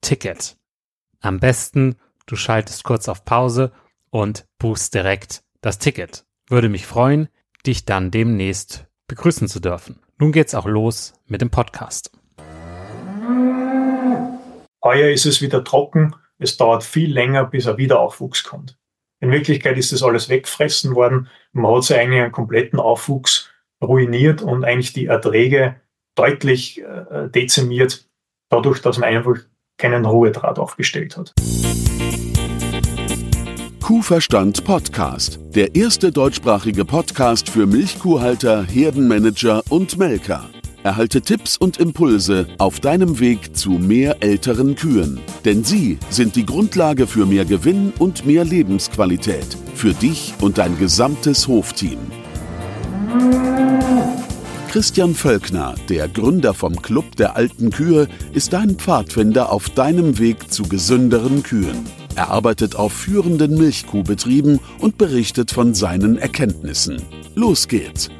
Ticket. Am besten, du schaltest kurz auf Pause und buchst direkt das Ticket. Würde mich freuen, dich dann demnächst begrüßen zu dürfen. Nun geht's auch los mit dem Podcast. Heuer ist es wieder trocken. Es dauert viel länger, bis ein Wiederaufwuchs kommt. In Wirklichkeit ist das alles weggefressen worden. Man hat sich eigentlich einen kompletten Aufwuchs ruiniert und eigentlich die Erträge deutlich äh, dezimiert dadurch, dass man einfach keinen Ruhedraht aufgestellt hat. Kuhverstand Podcast, der erste deutschsprachige Podcast für Milchkuhhalter, Herdenmanager und Melker. Erhalte Tipps und Impulse auf deinem Weg zu mehr älteren Kühen. Denn sie sind die Grundlage für mehr Gewinn und mehr Lebensqualität. Für dich und dein gesamtes Hofteam. Christian Völkner, der Gründer vom Club der alten Kühe, ist dein Pfadfinder auf deinem Weg zu gesünderen Kühen. Er arbeitet auf führenden Milchkuhbetrieben und berichtet von seinen Erkenntnissen. Los geht's!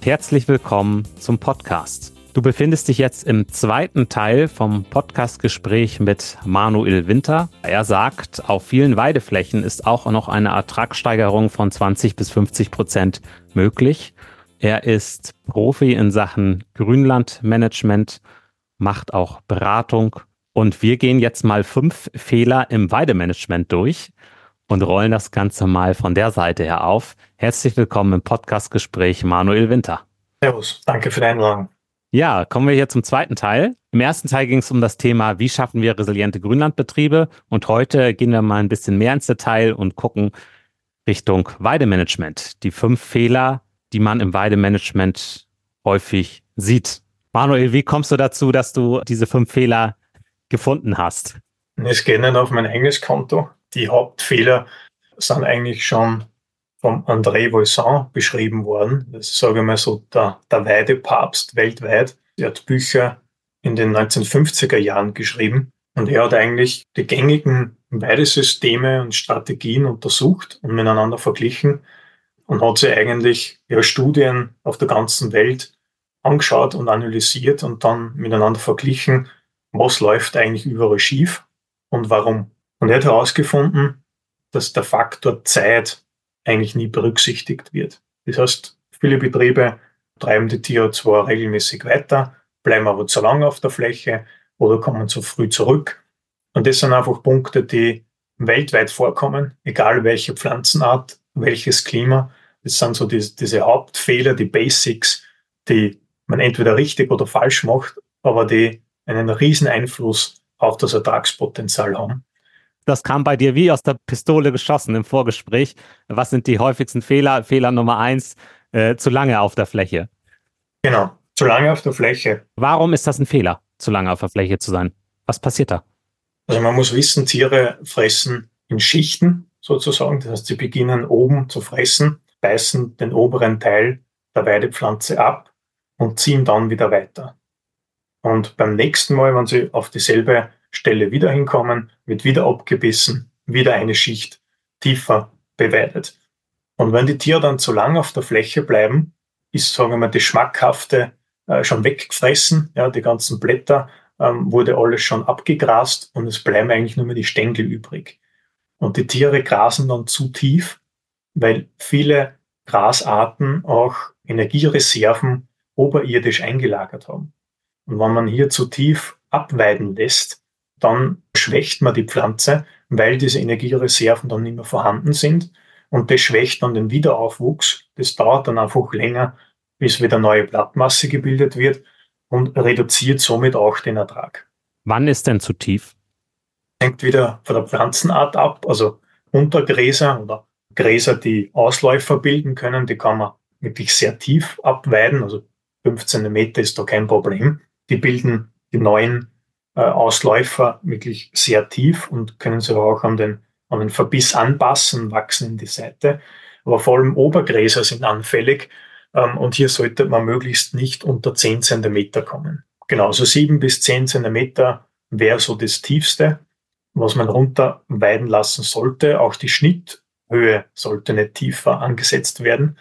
Herzlich willkommen zum Podcast. Du befindest dich jetzt im zweiten Teil vom Podcastgespräch mit Manuel Winter. Er sagt, auf vielen Weideflächen ist auch noch eine Ertragssteigerung von 20 bis 50 Prozent möglich. Er ist Profi in Sachen Grünlandmanagement, macht auch Beratung. Und wir gehen jetzt mal fünf Fehler im Weidemanagement durch und rollen das Ganze mal von der Seite her auf. Herzlich willkommen im Podcastgespräch Manuel Winter. Servus, danke für die Einladung. Ja, kommen wir hier zum zweiten Teil. Im ersten Teil ging es um das Thema, wie schaffen wir resiliente Grünlandbetriebe? Und heute gehen wir mal ein bisschen mehr ins Detail und gucken Richtung Weidemanagement. Die fünf Fehler, die man im Weidemanagement häufig sieht. Manuel, wie kommst du dazu, dass du diese fünf Fehler gefunden hast? Es geht nicht auf mein eigenes Konto. Die Hauptfehler sind eigentlich schon vom André Voisin beschrieben worden. Das ist, sage ich mal so, der, der Weidepapst weltweit. Er hat Bücher in den 1950er Jahren geschrieben und er hat eigentlich die gängigen Weidesysteme und Strategien untersucht und miteinander verglichen und hat sich eigentlich ja, Studien auf der ganzen Welt angeschaut und analysiert und dann miteinander verglichen, was läuft eigentlich überall schief und warum. Und er hat herausgefunden, dass der Faktor Zeit eigentlich nie berücksichtigt wird. Das heißt, viele Betriebe treiben die Tiere zwar regelmäßig weiter, bleiben aber zu lange auf der Fläche oder kommen zu früh zurück. Und das sind einfach Punkte, die weltweit vorkommen, egal welche Pflanzenart, welches Klima. Das sind so die, diese Hauptfehler, die Basics, die man entweder richtig oder falsch macht, aber die einen riesen Einfluss auf das Ertragspotenzial haben. Das kam bei dir wie aus der Pistole geschossen im Vorgespräch. Was sind die häufigsten Fehler? Fehler Nummer eins, äh, zu lange auf der Fläche. Genau, zu lange auf der Fläche. Warum ist das ein Fehler, zu lange auf der Fläche zu sein? Was passiert da? Also man muss wissen, Tiere fressen in Schichten sozusagen. Das heißt, sie beginnen oben zu fressen, beißen den oberen Teil der Weidepflanze ab und ziehen dann wieder weiter. Und beim nächsten Mal, wenn sie auf dieselbe Stelle wieder hinkommen, wird wieder abgebissen, wieder eine Schicht tiefer beweidet. Und wenn die Tiere dann zu lang auf der Fläche bleiben, ist, sagen wir mal, das Schmackhafte äh, schon weggefressen, ja, die ganzen Blätter ähm, wurde alles schon abgegrast und es bleiben eigentlich nur mehr die Stängel übrig. Und die Tiere grasen dann zu tief, weil viele Grasarten auch Energiereserven oberirdisch eingelagert haben. Und wenn man hier zu tief abweiden lässt, dann schwächt man die Pflanze, weil diese Energiereserven dann nicht mehr vorhanden sind. Und das schwächt dann den Wiederaufwuchs. Das dauert dann einfach länger, bis wieder neue Blattmasse gebildet wird und reduziert somit auch den Ertrag. Wann ist denn zu tief? Hängt wieder von der Pflanzenart ab. Also Untergräser oder Gräser, die Ausläufer bilden können, die kann man wirklich sehr tief abweiden. Also 15 Meter ist da kein Problem. Die bilden die neuen äh, Ausläufer wirklich sehr tief und können sich auch an den, an den Verbiss anpassen, wachsen in die Seite. Aber vor allem Obergräser sind anfällig ähm, und hier sollte man möglichst nicht unter 10 Zentimeter kommen. Genau, so 7 bis 10 Zentimeter wäre so das Tiefste, was man runter weiden lassen sollte. Auch die Schnitthöhe sollte nicht tiefer angesetzt werden.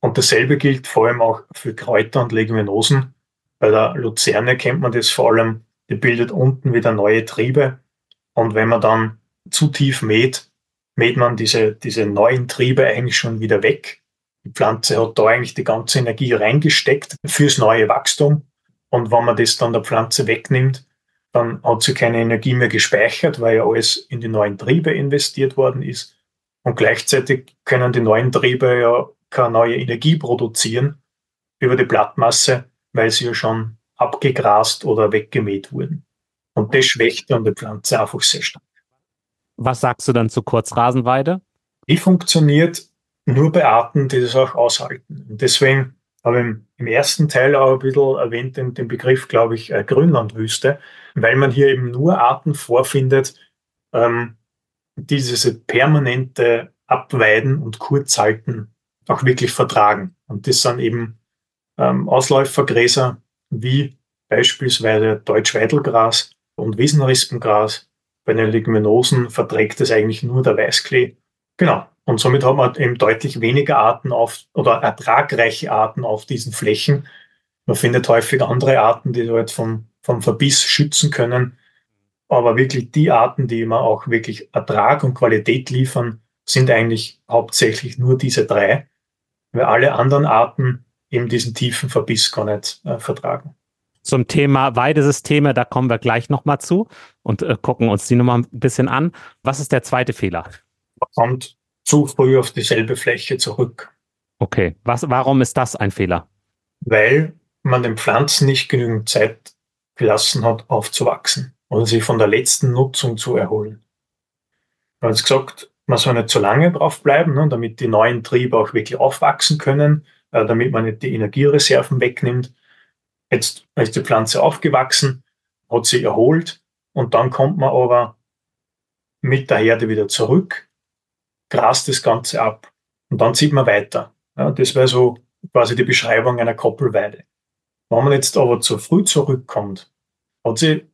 Und dasselbe gilt vor allem auch für Kräuter und Leguminosen. Bei der Luzerne kennt man das vor allem, die bildet unten wieder neue Triebe. Und wenn man dann zu tief mäht, mäht man diese, diese neuen Triebe eigentlich schon wieder weg. Die Pflanze hat da eigentlich die ganze Energie reingesteckt fürs neue Wachstum. Und wenn man das dann der Pflanze wegnimmt, dann hat sie keine Energie mehr gespeichert, weil ja alles in die neuen Triebe investiert worden ist. Und gleichzeitig können die neuen Triebe ja keine neue Energie produzieren über die Blattmasse, weil sie ja schon abgegrast oder weggemäht wurden. Und das schwächt dann die Pflanze einfach sehr stark. Was sagst du dann zu Kurzrasenweide? Die funktioniert nur bei Arten, die das auch aushalten. Und deswegen habe ich im ersten Teil auch ein bisschen erwähnt den, den Begriff, glaube ich, äh, Grünlandwüste, weil man hier eben nur Arten vorfindet, ähm, die diese permanente Abweiden und Kurzhalten auch wirklich vertragen. Und das sind eben ähm, Ausläufergräser wie beispielsweise Deutschweidelgras und Wiesenrispengras. Bei den Leguminosen verträgt es eigentlich nur der Weißklee. Genau, und somit haben wir eben deutlich weniger Arten auf oder ertragreiche Arten auf diesen Flächen. Man findet häufig andere Arten, die halt vom, vom Verbiss schützen können. Aber wirklich die Arten, die immer auch wirklich Ertrag und Qualität liefern, sind eigentlich hauptsächlich nur diese drei, weil alle anderen Arten eben diesen tiefen Verbiss gar nicht äh, vertragen. Zum Thema Weidesysteme, da kommen wir gleich nochmal zu und äh, gucken uns die nochmal ein bisschen an. Was ist der zweite Fehler? Man kommt zu früh auf dieselbe Fläche zurück. Okay, Was, warum ist das ein Fehler? Weil man den Pflanzen nicht genügend Zeit gelassen hat, aufzuwachsen oder sich von der letzten Nutzung zu erholen. Man hat gesagt, man soll nicht zu lange drauf bleiben, ne, damit die neuen Triebe auch wirklich aufwachsen können, äh, damit man nicht die Energiereserven wegnimmt. Jetzt ist die Pflanze aufgewachsen, hat sie erholt und dann kommt man aber mit der Herde wieder zurück grast das Ganze ab und dann zieht man weiter. Ja, das wäre so quasi die Beschreibung einer Koppelweide. Wenn man jetzt aber zu früh zurückkommt, hat sie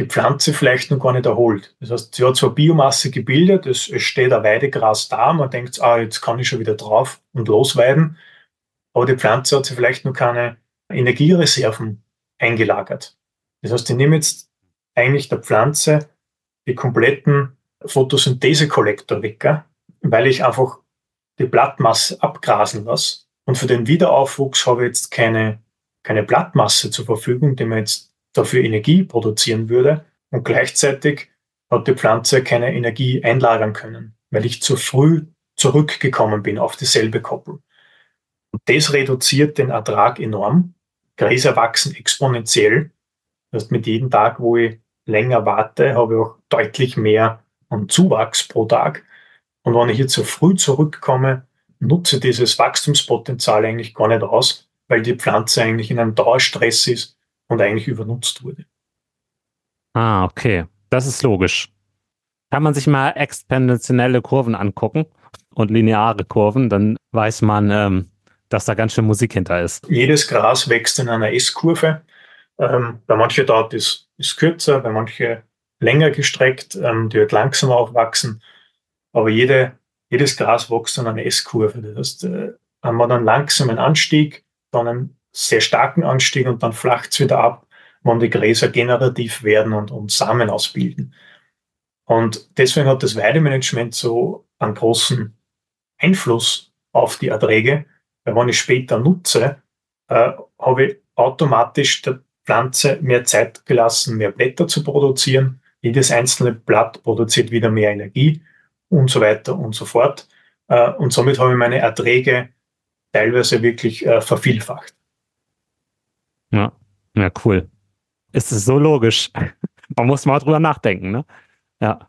die Pflanze vielleicht noch gar nicht erholt. Das heißt, sie hat zwar Biomasse gebildet, es, es steht ein Weidegras da, man denkt, ah, jetzt kann ich schon wieder drauf und losweiden, aber die Pflanze hat sie vielleicht noch keine Energiereserven eingelagert. Das heißt, ich nehme jetzt eigentlich der Pflanze die kompletten Photosynthese-Kollektorwecker, weil ich einfach die Blattmasse abgrasen lasse. Und für den Wiederaufwuchs habe ich jetzt keine, keine Blattmasse zur Verfügung, die man jetzt dafür Energie produzieren würde. Und gleichzeitig hat die Pflanze keine Energie einlagern können, weil ich zu früh zurückgekommen bin auf dieselbe Koppel. Und das reduziert den Ertrag enorm. Gräser wachsen exponentiell. Das heißt, mit jedem Tag, wo ich länger warte, habe ich auch deutlich mehr an Zuwachs pro Tag. Und wenn ich hier zu früh zurückkomme, nutze dieses Wachstumspotenzial eigentlich gar nicht aus, weil die Pflanze eigentlich in einem Dauerstress ist und eigentlich übernutzt wurde. Ah, okay. Das ist logisch. Kann man sich mal exponentielle Kurven angucken und lineare Kurven, dann weiß man, ähm, dass da ganz schön Musik hinter ist. Jedes Gras wächst in einer S-Kurve. Ähm, bei manchen dauert es ist kürzer, bei manchen länger gestreckt, ähm, die wird langsamer aufwachsen. Aber jede, jedes Gras wächst in einer S-Kurve. Das heißt, äh, haben wir dann langsamen Anstieg, dann einen sehr starken Anstieg und dann flacht es wieder ab, wenn die Gräser generativ werden und, und Samen ausbilden. Und deswegen hat das Weidemanagement so einen großen Einfluss auf die Erträge, weil wenn ich später nutze, äh, habe ich automatisch der Pflanze mehr Zeit gelassen, mehr Blätter zu produzieren. Jedes einzelne Blatt produziert wieder mehr Energie und so weiter und so fort. Äh, und somit habe ich meine Erträge teilweise wirklich äh, vervielfacht. Ja, ja, cool. Es ist so logisch. Man muss mal drüber nachdenken, ne? Ja.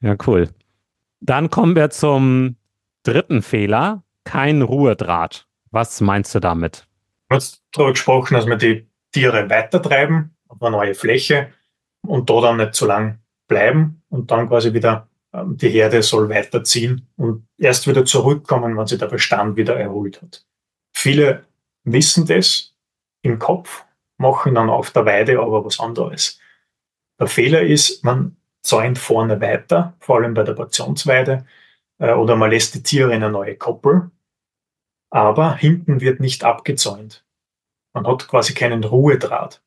Ja, cool. Dann kommen wir zum dritten Fehler. Kein Ruhedraht. Was meinst du damit? Du hast darüber gesprochen, dass wir die Tiere weitertreiben auf eine neue Fläche und da dann nicht zu lang bleiben und dann quasi wieder ähm, die Herde soll weiterziehen und erst wieder zurückkommen, wenn sich der Bestand wieder erholt hat. Viele wissen das im Kopf, machen dann auf der Weide aber was anderes. Der Fehler ist, man zäunt vorne weiter, vor allem bei der Portionsweide, äh, oder man lässt die Tiere in eine neue Koppel, aber hinten wird nicht abgezäunt. Man hat quasi keinen Ruhedraht.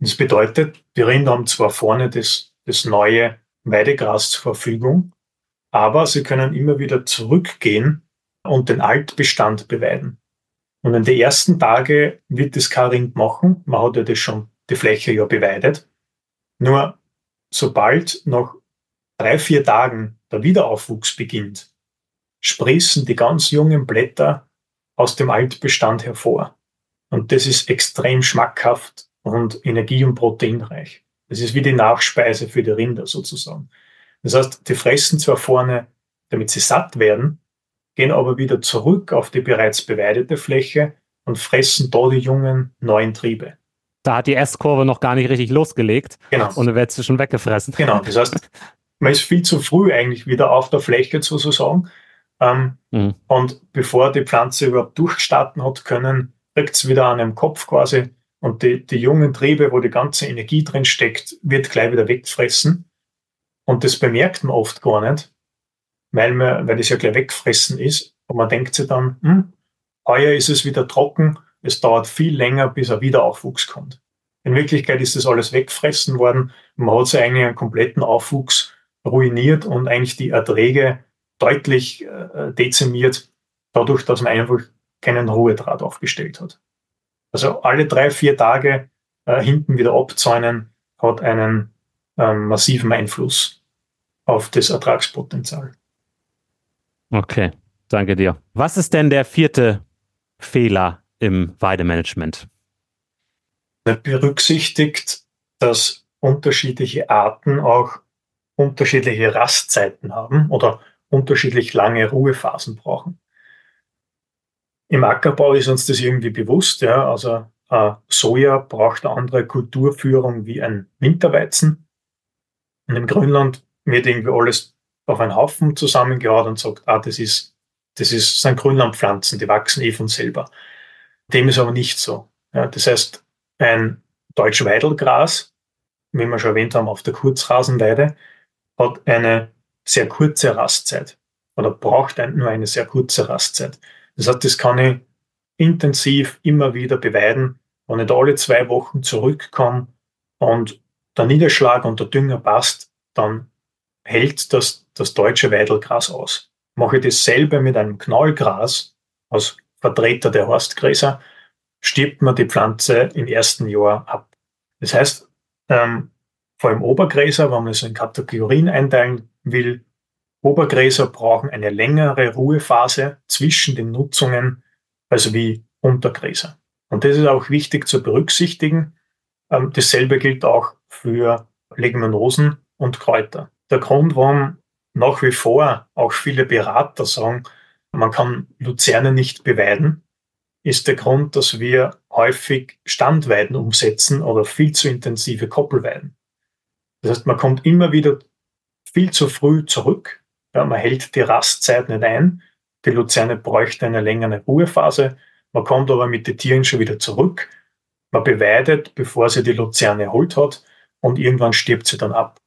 Das bedeutet, die Rinder haben zwar vorne das, das neue Weidegras zur Verfügung, aber sie können immer wieder zurückgehen und den Altbestand beweiden. Und in den ersten Tagen wird das kein Rind machen. Man hat ja das schon die Fläche ja beweidet. Nur sobald nach drei, vier Tagen der Wiederaufwuchs beginnt, sprießen die ganz jungen Blätter aus dem Altbestand hervor. Und das ist extrem schmackhaft und energie- und proteinreich. Das ist wie die Nachspeise für die Rinder sozusagen. Das heißt, die fressen zwar vorne, damit sie satt werden, gehen aber wieder zurück auf die bereits beweidete Fläche und fressen da die jungen neuen Triebe. Da hat die S-Kurve noch gar nicht richtig losgelegt. Genau. Und dann wird sie schon weggefressen. Genau. Das heißt, man ist viel zu früh eigentlich wieder auf der Fläche sozusagen. Ähm, mhm. Und bevor die Pflanze überhaupt durchstarten hat können, kriegt es wieder an einem Kopf quasi. Und die, die jungen Triebe, wo die ganze Energie drin steckt, wird gleich wieder wegfressen. Und das bemerkt man oft gar nicht, weil, man, weil das ja gleich weggefressen ist. Und man denkt sich dann, hm, heuer ist es wieder trocken, es dauert viel länger, bis ein Wiederaufwuchs kommt. In Wirklichkeit ist das alles weggefressen worden. Man hat sich eigentlich einen kompletten Aufwuchs ruiniert und eigentlich die Erträge deutlich äh, dezimiert, dadurch, dass man einfach keinen Ruhedraht aufgestellt hat. Also alle drei, vier Tage äh, hinten wieder abzäunen hat einen ähm, massiven Einfluss auf das Ertragspotenzial. Okay, danke dir. Was ist denn der vierte Fehler im Weidemanagement? Er berücksichtigt, dass unterschiedliche Arten auch unterschiedliche Rastzeiten haben oder unterschiedlich lange Ruhephasen brauchen. Im Ackerbau ist uns das irgendwie bewusst, ja, also äh, Soja braucht eine andere Kulturführung wie ein Winterweizen. Und im Grünland wird irgendwie alles auf einen Haufen zusammengehaut und sagt, ah, das ist, das ist, sind Grünlandpflanzen, die wachsen eh von selber. Dem ist aber nicht so. Ja, das heißt, ein Deutschweidelgras, wie wir schon erwähnt haben, auf der Kurzrasenweide, hat eine sehr kurze Rastzeit oder braucht nur eine sehr kurze Rastzeit. Das heißt, das kann ich intensiv immer wieder beweiden, wenn ich da alle zwei Wochen zurückkomme und der Niederschlag und der Dünger passt, dann hält das, das deutsche Weidelgras aus. Mache ich dasselbe mit einem Knallgras als Vertreter der Horstgräser, stirbt man die Pflanze im ersten Jahr ab. Das heißt, ähm, vor allem Obergräser, wenn man es in Kategorien einteilen will, Obergräser brauchen eine längere Ruhephase zwischen den Nutzungen als wie Untergräser. Und das ist auch wichtig zu berücksichtigen. Ähm, dasselbe gilt auch für Leguminosen und Kräuter. Der Grund, warum nach wie vor auch viele Berater sagen, man kann Luzerne nicht beweiden, ist der Grund, dass wir häufig Standweiden umsetzen oder viel zu intensive Koppelweiden. Das heißt, man kommt immer wieder viel zu früh zurück. Ja, man hält die Rastzeit nicht ein. Die Luzerne bräuchte eine längere Ruhephase. Man kommt aber mit den Tieren schon wieder zurück. Man beweidet, bevor sie die Luzerne erholt hat und irgendwann stirbt sie dann ab.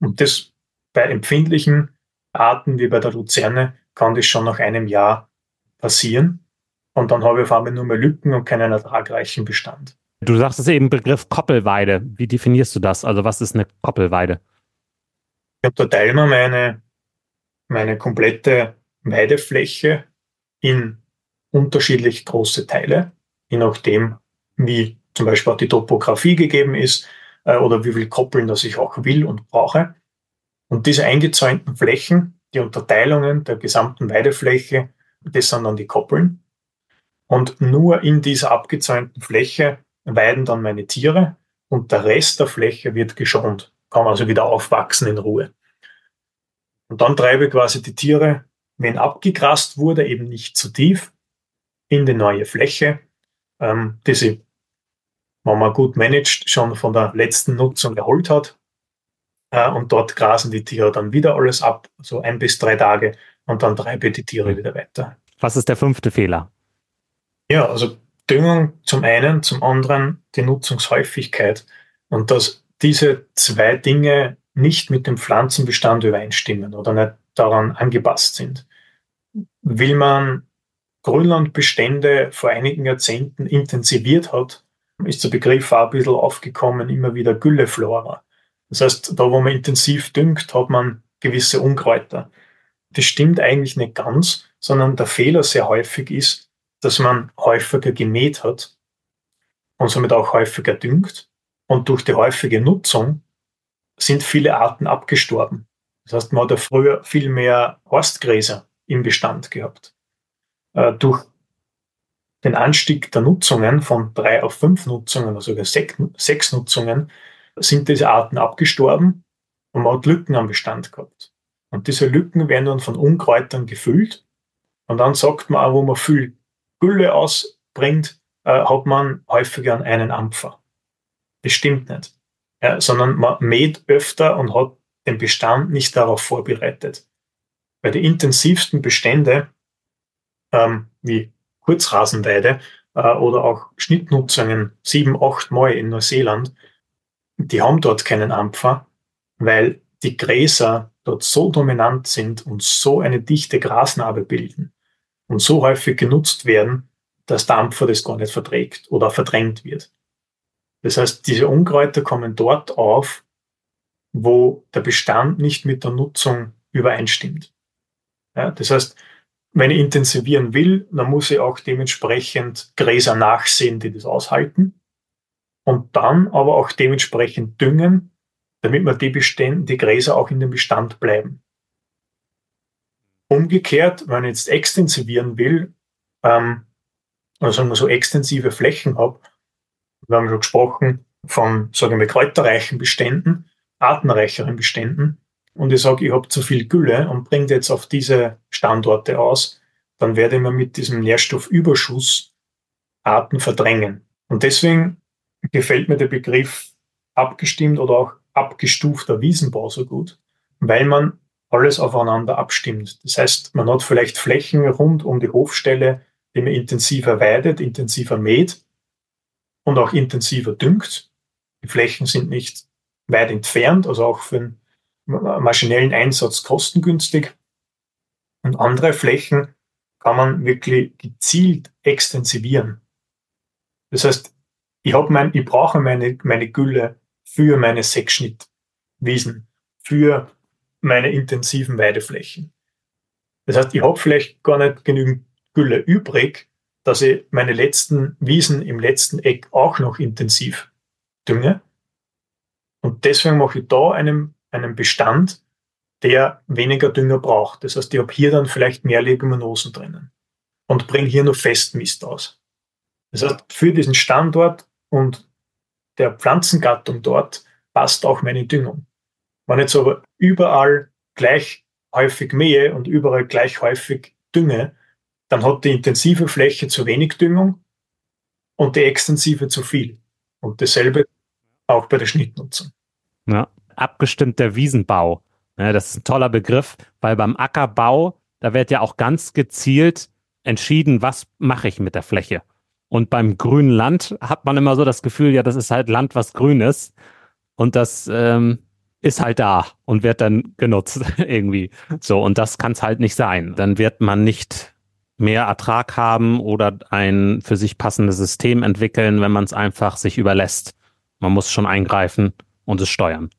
Und das bei empfindlichen Arten wie bei der Luzerne kann das schon nach einem Jahr passieren. Und dann habe ich auf einmal nur mehr Lücken und keinen ertragreichen Bestand. Du sagst es eben Begriff Koppelweide. Wie definierst du das? Also was ist eine Koppelweide? Ich unterteile mir meine, meine komplette Weidefläche in unterschiedlich große Teile, je nachdem, wie zum Beispiel auch die Topografie gegeben ist äh, oder wie viel Koppeln das ich auch will und brauche. Und diese eingezäunten Flächen, die Unterteilungen der gesamten Weidefläche, das sind dann die Koppeln. Und nur in dieser abgezäunten Fläche weiden dann meine Tiere und der Rest der Fläche wird geschont, kann also wieder aufwachsen in Ruhe. Und dann treibe ich quasi die Tiere, wenn abgegrast wurde, eben nicht zu tief, in die neue Fläche, ähm, die sie, wenn man gut managt, schon von der letzten Nutzung erholt hat. Äh, und dort grasen die Tiere dann wieder alles ab, so ein bis drei Tage, und dann treibe ich die Tiere wieder weiter. Was ist der fünfte Fehler? Ja, also Düngung zum einen, zum anderen die Nutzungshäufigkeit und dass diese zwei Dinge nicht mit dem Pflanzenbestand übereinstimmen oder nicht daran angepasst sind. Will man Grünlandbestände vor einigen Jahrzehnten intensiviert hat, ist der Begriff auch ein bisschen aufgekommen, immer wieder Gülleflora. Das heißt, da wo man intensiv düngt, hat man gewisse Unkräuter. Das stimmt eigentlich nicht ganz, sondern der Fehler sehr häufig ist, dass man häufiger gemäht hat und somit auch häufiger düngt. Und durch die häufige Nutzung sind viele Arten abgestorben. Das heißt, man hat ja früher viel mehr Horstgräser im Bestand gehabt. Äh, durch den Anstieg der Nutzungen von drei auf fünf Nutzungen, also sogar sechs Nutzungen, sind diese Arten abgestorben und man hat Lücken am Bestand gehabt. Und diese Lücken werden dann von Unkräutern gefüllt. Und dann sagt man auch, wo man viel Gülle ausbringt, äh, hat man häufiger einen Ampfer. Das stimmt nicht. Ja, sondern man mäht öfter und hat den Bestand nicht darauf vorbereitet. Bei den intensivsten Bestände, ähm, wie Kurzrasenweide äh, oder auch Schnittnutzungen sieben, acht Mal in Neuseeland, die haben dort keinen Ampfer, weil die Gräser dort so dominant sind und so eine dichte Grasnarbe bilden, und so häufig genutzt werden, dass Dampfer das gar nicht verträgt oder verdrängt wird. Das heißt, diese Unkräuter kommen dort auf, wo der Bestand nicht mit der Nutzung übereinstimmt. Ja, das heißt, wenn ich intensivieren will, dann muss ich auch dementsprechend Gräser nachsehen, die das aushalten. Und dann aber auch dementsprechend düngen, damit man die, Bestände, die Gräser auch in dem Bestand bleiben. Umgekehrt, wenn ich jetzt extensivieren will, ähm, also sagen wir so extensive Flächen habe, wir haben schon gesprochen von, sagen wir, kräuterreichen Beständen, artenreicheren Beständen, und ich sage, ich habe zu viel Gülle und bringe jetzt auf diese Standorte aus, dann werde ich mir mit diesem Nährstoffüberschuss Arten verdrängen. Und deswegen gefällt mir der Begriff abgestimmt oder auch abgestufter Wiesenbau so gut, weil man alles aufeinander abstimmt. Das heißt, man hat vielleicht Flächen rund um die Hofstelle, die man intensiver weidet, intensiver mäht und auch intensiver düngt. Die Flächen sind nicht weit entfernt, also auch für einen maschinellen Einsatz kostengünstig. Und andere Flächen kann man wirklich gezielt extensivieren. Das heißt, ich, hab mein, ich brauche meine, meine Gülle für meine Sechsschnittwiesen, für meine intensiven Weideflächen. Das heißt, ich habe vielleicht gar nicht genügend Gülle übrig, dass ich meine letzten Wiesen im letzten Eck auch noch intensiv dünge. Und deswegen mache ich da einen, einen Bestand, der weniger Dünger braucht. Das heißt, ich habe hier dann vielleicht mehr Leguminosen drinnen und bringe hier nur Festmist aus. Das heißt, für diesen Standort und der Pflanzengattung dort passt auch meine Düngung. Wenn ich jetzt aber überall gleich häufig mähe und überall gleich häufig dünge, dann hat die intensive Fläche zu wenig Düngung und die extensive zu viel. Und dasselbe auch bei der Schnittnutzung. Ja, abgestimmter Wiesenbau. Ja, das ist ein toller Begriff, weil beim Ackerbau, da wird ja auch ganz gezielt entschieden, was mache ich mit der Fläche. Und beim grünen Land hat man immer so das Gefühl, ja, das ist halt Land, was grün ist. Und das ähm, ist halt da und wird dann genutzt irgendwie. So, und das kann es halt nicht sein. Dann wird man nicht mehr Ertrag haben oder ein für sich passendes System entwickeln, wenn man es einfach sich überlässt. Man muss schon eingreifen und es steuern.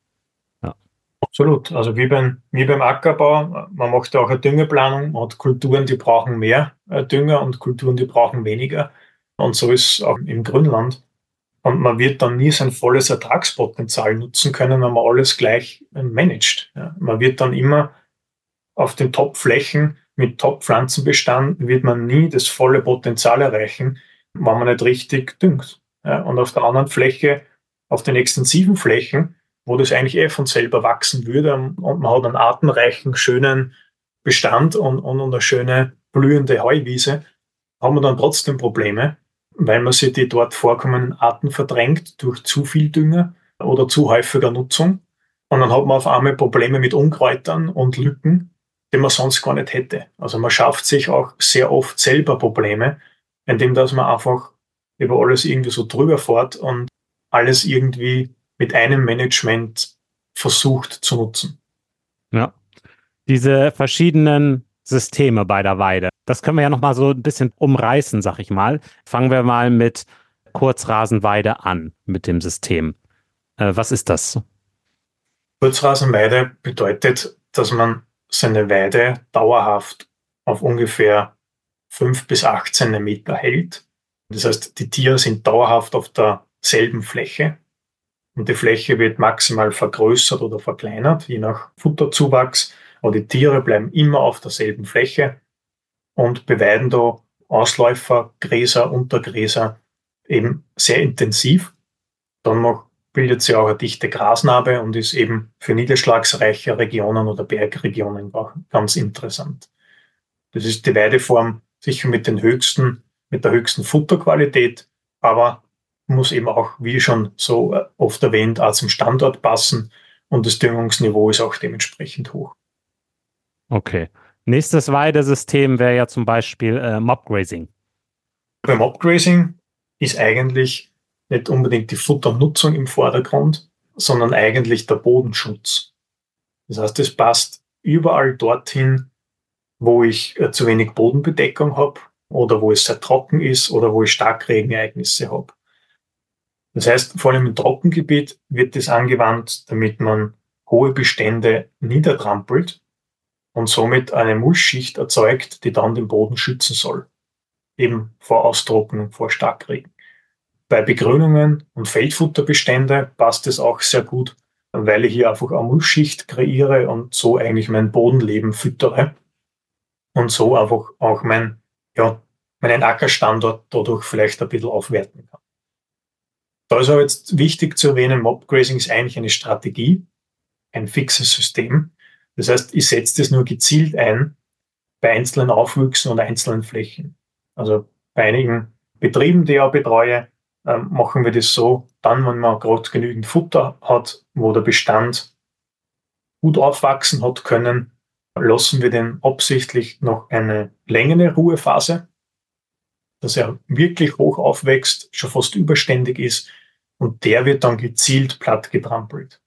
Ja. Absolut. Also wie beim, wie beim Ackerbau, man macht auch eine Düngeplanung, man hat Kulturen, die brauchen mehr äh, Dünger und Kulturen, die brauchen weniger. Und so ist es auch im Grünland. Und man wird dann nie sein volles Ertragspotenzial nutzen können, wenn man alles gleich äh, managt. Ja, man wird dann immer auf den Top-Flächen mit Top-Pflanzenbestand wird man nie das volle Potenzial erreichen, wenn man nicht richtig düngt. Ja, und auf der anderen Fläche, auf den extensiven Flächen, wo das eigentlich eh von selber wachsen würde und man hat einen artenreichen, schönen Bestand und, und eine schöne blühende Heuwiese, haben wir dann trotzdem Probleme, weil man sich die dort vorkommenden Arten verdrängt durch zu viel Dünger oder zu häufiger Nutzung. Und dann hat man auf einmal Probleme mit Unkräutern und Lücken, die man sonst gar nicht hätte. Also man schafft sich auch sehr oft selber Probleme, indem dass man einfach über alles irgendwie so drüber fährt und alles irgendwie mit einem Management versucht zu nutzen. Ja. Diese verschiedenen Systeme bei der Weide. Das können wir ja nochmal so ein bisschen umreißen, sag ich mal. Fangen wir mal mit Kurzrasenweide an, mit dem System. Äh, was ist das? Kurzrasenweide bedeutet, dass man seine Weide dauerhaft auf ungefähr 5 bis 18 Meter hält. Das heißt, die Tiere sind dauerhaft auf derselben Fläche und die Fläche wird maximal vergrößert oder verkleinert, je nach Futterzuwachs aber die Tiere bleiben immer auf derselben Fläche und beweiden da Ausläufer, Gräser, Untergräser eben sehr intensiv. Dann noch bildet sie auch eine dichte Grasnarbe und ist eben für niederschlagsreiche Regionen oder Bergregionen auch ganz interessant. Das ist die Weideform sicher mit den höchsten, mit der höchsten Futterqualität, aber muss eben auch, wie schon so oft erwähnt, auch zum Standort passen und das Düngungsniveau ist auch dementsprechend hoch. Okay. Nächstes Weidesystem wäre ja zum Beispiel äh, Mobgrazing. Beim Mobgrazing ist eigentlich nicht unbedingt die Futternutzung im Vordergrund, sondern eigentlich der Bodenschutz. Das heißt, es passt überall dorthin, wo ich äh, zu wenig Bodenbedeckung habe oder wo es sehr trocken ist oder wo ich Starkregenereignisse habe. Das heißt, vor allem im Trockengebiet wird das angewandt, damit man hohe Bestände niedertrampelt und somit eine Mulchschicht erzeugt, die dann den Boden schützen soll, eben vor Austrocknung, vor Starkregen. Bei Begrünungen und Feldfutterbestände passt es auch sehr gut, weil ich hier einfach eine Mulchschicht kreiere und so eigentlich mein Bodenleben füttere und so einfach auch mein, ja, meinen Ackerstandort dadurch vielleicht ein bisschen aufwerten kann. Da ist aber jetzt wichtig zu erwähnen, Mobgrazing ist eigentlich eine Strategie, ein fixes System, das heißt, ich setze das nur gezielt ein bei einzelnen Aufwüchsen und einzelnen Flächen. Also bei einigen Betrieben, die ich auch betreue, ähm, machen wir das so, dann, wenn man gerade genügend Futter hat, wo der Bestand gut aufwachsen hat können, lassen wir den absichtlich noch eine längere Ruhephase, dass er wirklich hoch aufwächst, schon fast überständig ist und der wird dann gezielt platt getrampelt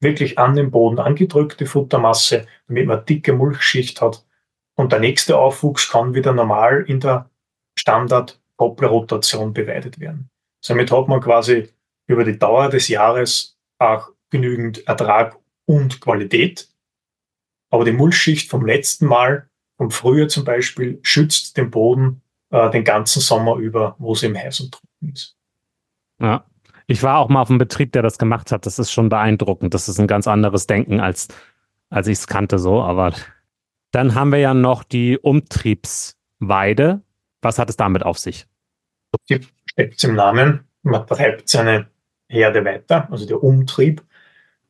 wirklich an den Boden angedrückte Futtermasse, damit man dicke Mulchschicht hat. Und der nächste Aufwuchs kann wieder normal in der Standard-Doppelrotation beweidet werden. Somit hat man quasi über die Dauer des Jahres auch genügend Ertrag und Qualität aber die Mulchschicht vom letzten Mal, vom Frühjahr zum Beispiel, schützt den Boden äh, den ganzen Sommer über, wo es im heiß und trocken ist. Ja. Ich war auch mal auf einem Betrieb, der das gemacht hat. Das ist schon beeindruckend. Das ist ein ganz anderes Denken, als, als ich es kannte so. Aber dann haben wir ja noch die Umtriebsweide. Was hat es damit auf sich? Die steckt im Namen. Man treibt seine Herde weiter, also der Umtrieb,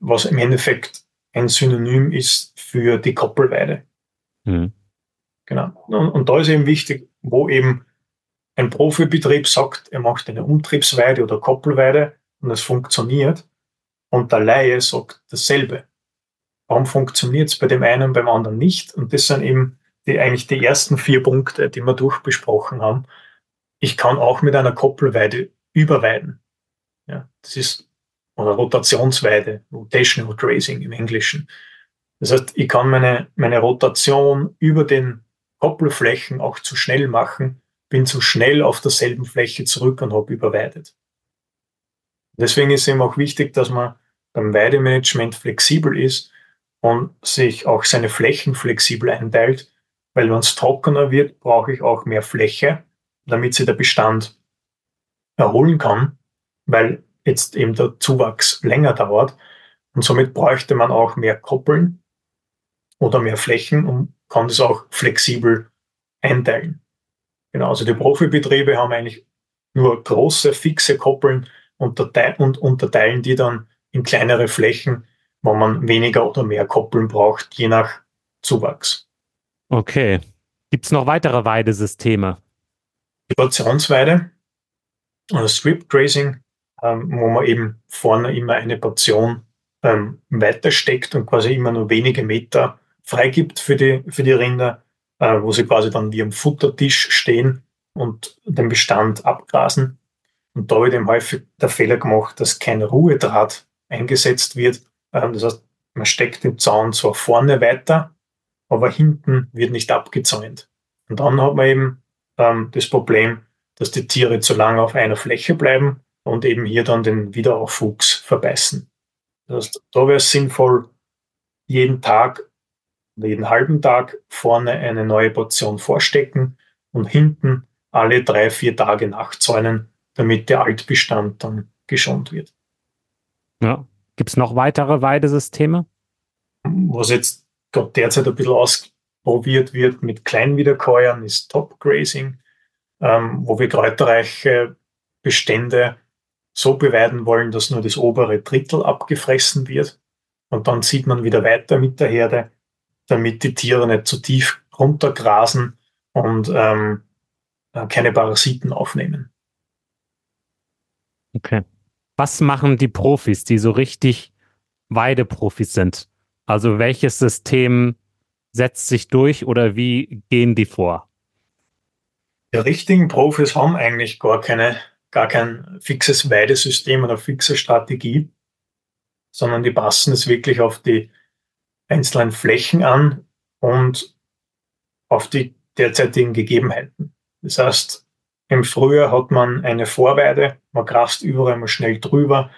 was im Endeffekt ein Synonym ist für die Koppelweide. Mhm. Genau. Und, und da ist eben wichtig, wo eben ein Profibetrieb sagt, er macht eine Umtriebsweide oder Koppelweide und es funktioniert und der Laie sagt dasselbe. Warum funktioniert es bei dem einen beim anderen nicht? Und das sind eben die, eigentlich die ersten vier Punkte, die wir durchbesprochen haben. Ich kann auch mit einer Koppelweide überweiden. Ja, das ist, oder Rotationsweide, Rotational Grazing im Englischen. Das heißt, ich kann meine, meine Rotation über den Koppelflächen auch zu schnell machen, bin zu schnell auf derselben Fläche zurück und habe überweidet. Deswegen ist eben auch wichtig, dass man beim Weidemanagement flexibel ist und sich auch seine Flächen flexibel einteilt, weil wenn es trockener wird, brauche ich auch mehr Fläche, damit sich der Bestand erholen kann, weil jetzt eben der Zuwachs länger dauert. Und somit bräuchte man auch mehr Koppeln oder mehr Flächen und kann das auch flexibel einteilen. Genau, also die Profibetriebe haben eigentlich nur große, fixe Koppeln und unterteilen die dann in kleinere Flächen, wo man weniger oder mehr Koppeln braucht, je nach Zuwachs. Okay. Gibt es noch weitere Weidesysteme? Die Portionsweide oder Strip Grazing, ähm, wo man eben vorne immer eine Portion ähm, weitersteckt und quasi immer nur wenige Meter freigibt für die, für die Rinder äh, wo sie quasi dann wie am Futtertisch stehen und den Bestand abgrasen. Und da wird eben häufig der Fehler gemacht, dass kein Ruhedraht eingesetzt wird. Ähm, das heißt, man steckt den Zaun zwar vorne weiter, aber hinten wird nicht abgezäunt. Und dann hat man eben ähm, das Problem, dass die Tiere zu lange auf einer Fläche bleiben und eben hier dann den Wiederaufwuchs verbeißen. Das heißt, da wäre es sinnvoll, jeden Tag jeden halben Tag vorne eine neue Portion vorstecken und hinten alle drei, vier Tage nachzäunen, damit der Altbestand dann geschont wird. Ja. Gibt es noch weitere Weidesysteme? Was jetzt gerade derzeit ein bisschen ausprobiert wird mit Kleinwiederkäuern, ist Top Grazing, ähm, wo wir kräuterreiche Bestände so beweiden wollen, dass nur das obere Drittel abgefressen wird. Und dann zieht man wieder weiter mit der Herde damit die Tiere nicht zu tief runtergrasen und ähm, äh, keine Parasiten aufnehmen. Okay. Was machen die Profis, die so richtig Weideprofis sind? Also welches System setzt sich durch oder wie gehen die vor? Die richtigen Profis haben eigentlich gar keine, gar kein fixes Weidesystem oder fixe Strategie, sondern die passen es wirklich auf die einzelnen Flächen an und auf die derzeitigen Gegebenheiten. Das heißt, im Frühjahr hat man eine Vorweide, man grast überall mal schnell drüber,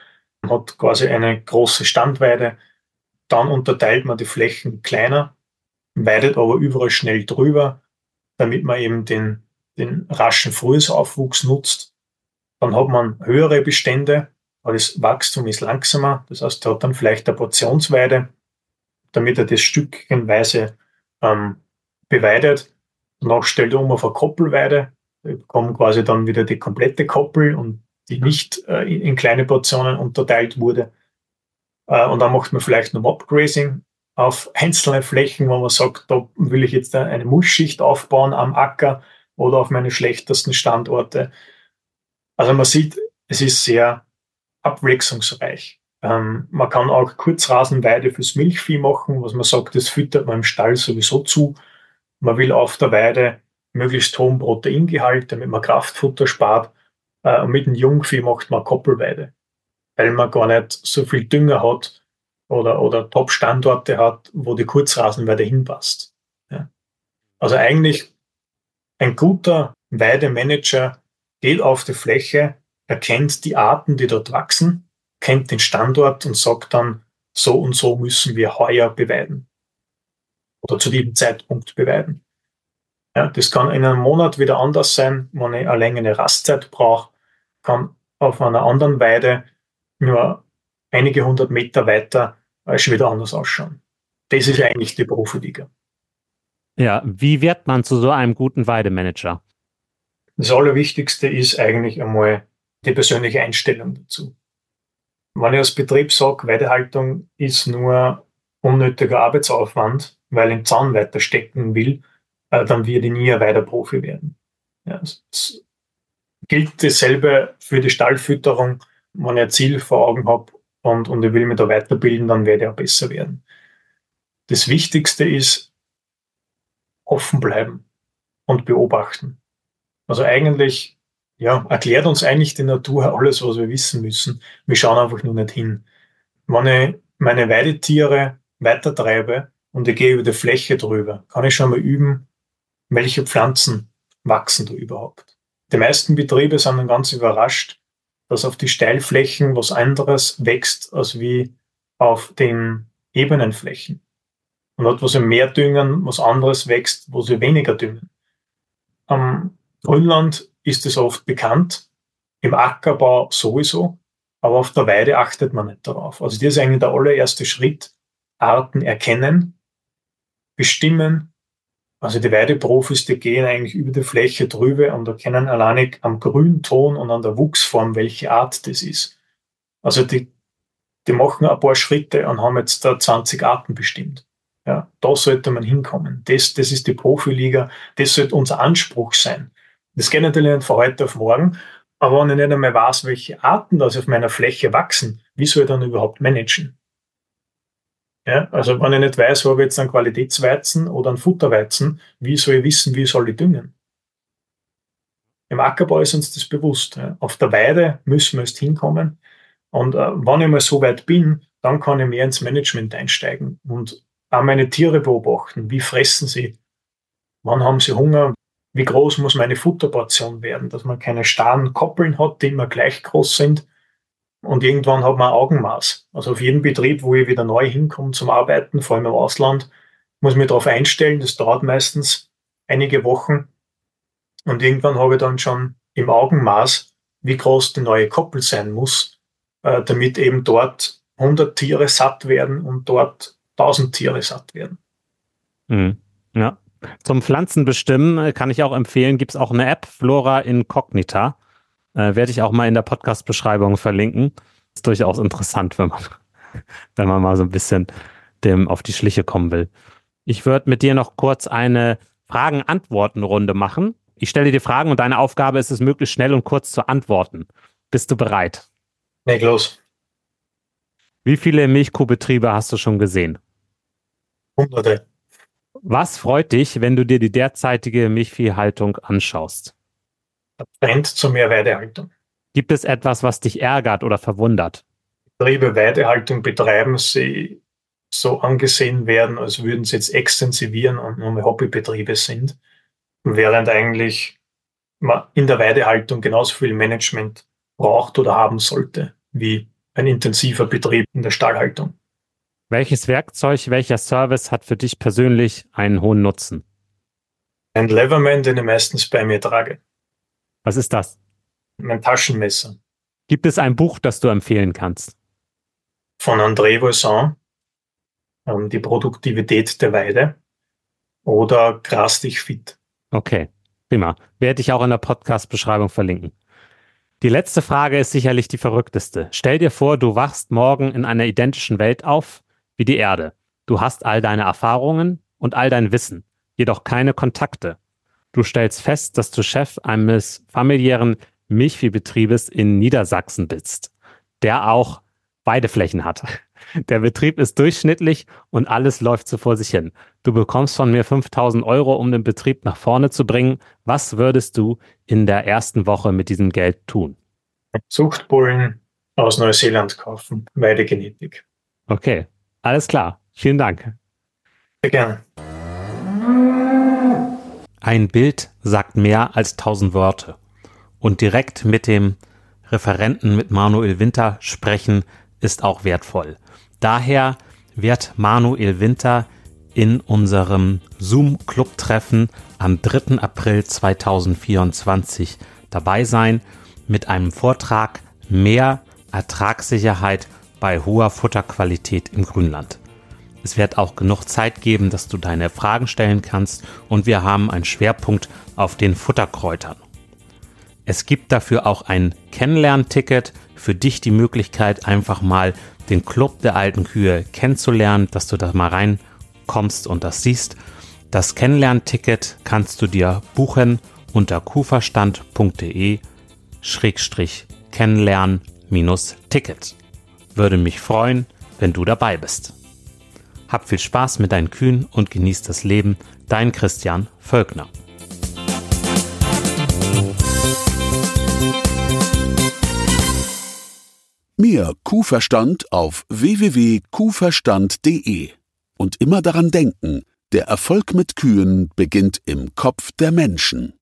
man hat quasi eine große Standweide, dann unterteilt man die Flächen kleiner, weidet aber überall schnell drüber, damit man eben den, den raschen Frühjahrsaufwuchs nutzt. Dann hat man höhere Bestände, aber das Wachstum ist langsamer, das heißt, er hat dann vielleicht eine Portionsweide, damit er das stückchenweise ähm, beweidet. Danach stellt er um auf eine Koppelweide, kommen quasi dann wieder die komplette Koppel und die nicht äh, in, in, kleine Portionen unterteilt wurde. Äh, und dann macht man vielleicht noch Mobgrazing auf einzelne Flächen, wo man sagt, da will ich jetzt eine Mulchschicht aufbauen am Acker oder auf meine schlechtesten Standorte. Also man sieht, es ist sehr abwechslungsreich. Ähm, man kann auch Kurzrasenweide fürs Milchvieh machen, was man sagt, das füttert man im Stall sowieso zu. Man will auf der Weide möglichst hohen Proteingehalt, damit man Kraftfutter spart. Äh, und mit dem Jungvieh macht man Koppelweide, weil man gar nicht so viel Dünger hat oder, oder Top-Standorte hat, wo die Kurzrasenweide hinpasst. Ja. Also eigentlich ein guter Weidemanager geht auf die Fläche, erkennt die Arten, die dort wachsen, kennt den Standort und sagt dann, so und so müssen wir heuer beweiden. oder zu diesem Zeitpunkt beweiden. Ja, das kann in einem Monat wieder anders sein, wenn ich eine längere Rastzeit brauche, kann auf einer anderen Weide nur einige hundert Meter weiter schon wieder anders ausschauen. Das ist eigentlich die Profiliga. Ja, wie wird man zu so einem guten Weidemanager? Das Allerwichtigste ist eigentlich einmal die persönliche Einstellung dazu. Wenn ich als Betrieb sage, Weidehaltung ist nur unnötiger Arbeitsaufwand, weil ich im Zaun weiter stecken will, äh, dann werde ich nie ein Weideprofi werden. Ja, es gilt dasselbe für die Stallfütterung. Wenn ich ein Ziel vor Augen habe und, und ich will mich da weiterbilden, dann werde ich auch besser werden. Das Wichtigste ist, offen bleiben und beobachten. Also eigentlich, ja, erklärt uns eigentlich die Natur alles, was wir wissen müssen. Wir schauen einfach nur nicht hin. Wenn ich meine Weidetiere weitertreibe und ich gehe über die Fläche drüber, kann ich schon mal üben, welche Pflanzen wachsen da überhaupt. Die meisten Betriebe sind dann ganz überrascht, dass auf die Steilflächen was anderes wächst, als wie auf den ebenen Flächen. Und dort, wo sie mehr düngen, was anderes wächst, wo sie weniger düngen. Am Grünland ist es oft bekannt, im Ackerbau sowieso, aber auf der Weide achtet man nicht darauf. Also das ist eigentlich der allererste Schritt, Arten erkennen, bestimmen. Also die Weideprofis, die gehen eigentlich über die Fläche drüber und erkennen alleinig am Grünton und an der Wuchsform, welche Art das ist. Also die, die machen ein paar Schritte und haben jetzt da 20 Arten bestimmt. Ja, da sollte man hinkommen. Das, das ist die Profiliga. Das sollte unser Anspruch sein. Das geht natürlich nicht von heute auf morgen. Aber wenn ich nicht einmal weiß, welche Arten das auf meiner Fläche wachsen, wie soll ich dann überhaupt managen? Ja, also wenn ich nicht weiß, habe ich jetzt einen Qualitätsweizen oder einen Futterweizen, wie soll ich wissen, wie soll ich düngen? Im Ackerbau ist uns das bewusst. Ja. Auf der Weide müssen wir erst hinkommen. Und äh, wenn ich mal so weit bin, dann kann ich mehr ins Management einsteigen und auch meine Tiere beobachten. Wie fressen sie? Wann haben sie Hunger? Wie groß muss meine Futterportion werden? Dass man keine starren Koppeln hat, die immer gleich groß sind. Und irgendwann hat man Augenmaß. Also auf jedem Betrieb, wo ich wieder neu hinkomme zum Arbeiten, vor allem im Ausland, muss ich mich darauf einstellen. Das dauert meistens einige Wochen. Und irgendwann habe ich dann schon im Augenmaß, wie groß die neue Koppel sein muss, äh, damit eben dort 100 Tiere satt werden und dort 1000 Tiere satt werden. Mhm. Ja. Zum Pflanzenbestimmen äh, kann ich auch empfehlen, gibt es auch eine App, Flora Incognita. Äh, Werde ich auch mal in der Podcast-Beschreibung verlinken. Ist durchaus interessant, wenn man, wenn man mal so ein bisschen dem auf die Schliche kommen will. Ich würde mit dir noch kurz eine Fragen-Antworten-Runde machen. Ich stelle dir Fragen und deine Aufgabe ist es, möglichst schnell und kurz zu antworten. Bist du bereit? Leg los. Wie viele Milchkuhbetriebe hast du schon gesehen? Hunderte. Was freut dich, wenn du dir die derzeitige Milchviehhaltung anschaust? Der Trend zur Mehrweidehaltung. Gibt es etwas, was dich ärgert oder verwundert? Betriebe Weidehaltung betreiben, sie so angesehen werden, als würden sie jetzt extensivieren und nur mehr Hobbybetriebe sind, während eigentlich man in der Weidehaltung genauso viel Management braucht oder haben sollte wie ein intensiver Betrieb in der Stallhaltung. Welches Werkzeug, welcher Service hat für dich persönlich einen hohen Nutzen? Ein Leverman, den ich meistens bei mir trage. Was ist das? Mein Taschenmesser. Gibt es ein Buch, das du empfehlen kannst? Von André Voisin, ähm, Die Produktivität der Weide oder Gras dich fit. Okay, prima. Werde ich auch in der Podcast-Beschreibung verlinken. Die letzte Frage ist sicherlich die verrückteste. Stell dir vor, du wachst morgen in einer identischen Welt auf wie die Erde. Du hast all deine Erfahrungen und all dein Wissen, jedoch keine Kontakte. Du stellst fest, dass du Chef eines familiären Milchviehbetriebes in Niedersachsen bist, der auch Weideflächen hat. Der Betrieb ist durchschnittlich und alles läuft so vor sich hin. Du bekommst von mir 5000 Euro, um den Betrieb nach vorne zu bringen. Was würdest du in der ersten Woche mit diesem Geld tun? Zuchtbullen aus Neuseeland kaufen, Weidegenetik. Okay, alles klar. Vielen Dank. Sehr gerne. Ein Bild sagt mehr als tausend Worte. Und direkt mit dem Referenten, mit Manuel Winter sprechen, ist auch wertvoll. Daher wird Manuel Winter in unserem Zoom-Club-Treffen am 3. April 2024 dabei sein mit einem Vortrag Mehr Ertragssicherheit bei hoher Futterqualität im Grünland. Es wird auch genug Zeit geben, dass du deine Fragen stellen kannst und wir haben einen Schwerpunkt auf den Futterkräutern. Es gibt dafür auch ein Kennenlernticket, für dich die Möglichkeit, einfach mal den Club der alten Kühe kennenzulernen, dass du da mal reinkommst und das siehst. Das Kennenlernticket kannst du dir buchen unter kuverstand.de Würde mich freuen, wenn du dabei bist. Hab viel Spaß mit deinen Kühen und genieß das Leben. Dein Christian Völkner. Mehr Kuhverstand auf www.kuhverstand.de. Und immer daran denken, der Erfolg mit Kühen beginnt im Kopf der Menschen.